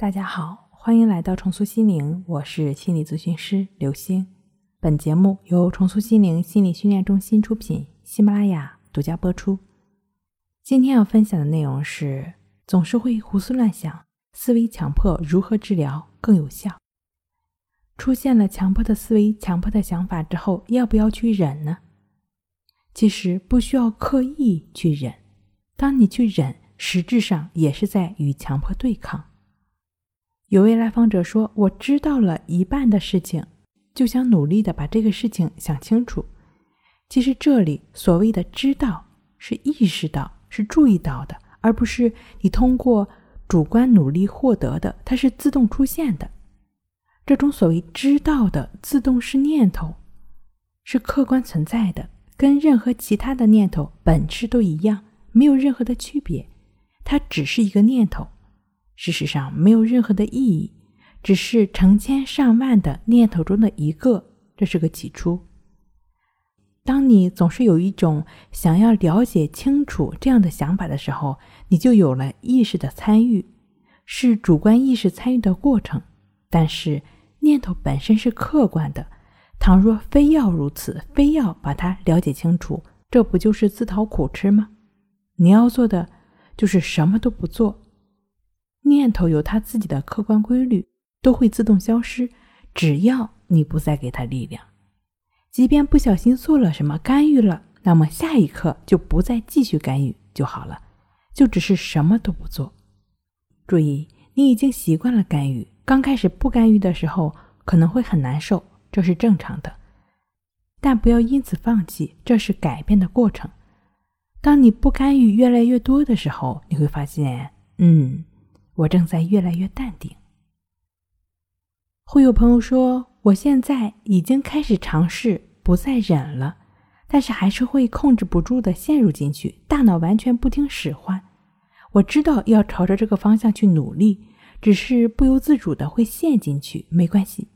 大家好，欢迎来到重塑心灵，我是心理咨询师刘星。本节目由重塑心灵心理训练中心出品，喜马拉雅独家播出。今天要分享的内容是：总是会胡思乱想，思维强迫如何治疗更有效？出现了强迫的思维、强迫的想法之后，要不要去忍呢？其实不需要刻意去忍，当你去忍，实质上也是在与强迫对抗。有位来访者说：“我知道了一半的事情，就想努力的把这个事情想清楚。其实这里所谓的知道，是意识到、是注意到的，而不是你通过主观努力获得的，它是自动出现的。这种所谓知道的自动式念头，是客观存在的，跟任何其他的念头本质都一样，没有任何的区别。它只是一个念头。”事实上没有任何的意义，只是成千上万的念头中的一个，这是个起初。当你总是有一种想要了解清楚这样的想法的时候，你就有了意识的参与，是主观意识参与的过程。但是念头本身是客观的，倘若非要如此，非要把它了解清楚，这不就是自讨苦吃吗？你要做的就是什么都不做。念头有它自己的客观规律，都会自动消失。只要你不再给它力量，即便不小心做了什么干预了，那么下一刻就不再继续干预就好了，就只是什么都不做。注意，你已经习惯了干预，刚开始不干预的时候可能会很难受，这是正常的。但不要因此放弃，这是改变的过程。当你不干预越来越多的时候，你会发现，嗯。我正在越来越淡定。会有朋友说，我现在已经开始尝试不再忍了，但是还是会控制不住的陷入进去，大脑完全不听使唤。我知道要朝着这个方向去努力，只是不由自主的会陷进去。没关系，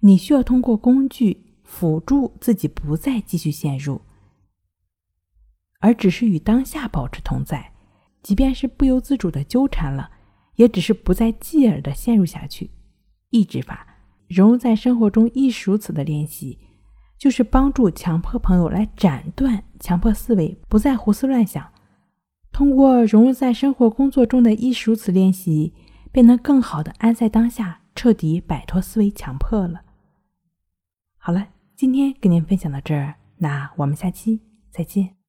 你需要通过工具辅助自己不再继续陷入，而只是与当下保持同在，即便是不由自主的纠缠了。也只是不再继而的陷入下去。抑制法融入在生活中亦是如此的练习，就是帮助强迫朋友来斩断强迫思维，不再胡思乱想。通过融入在生活工作中的亦是如此练习，便能更好的安在当下，彻底摆脱思维强迫了。好了，今天跟您分享到这儿，那我们下期再见。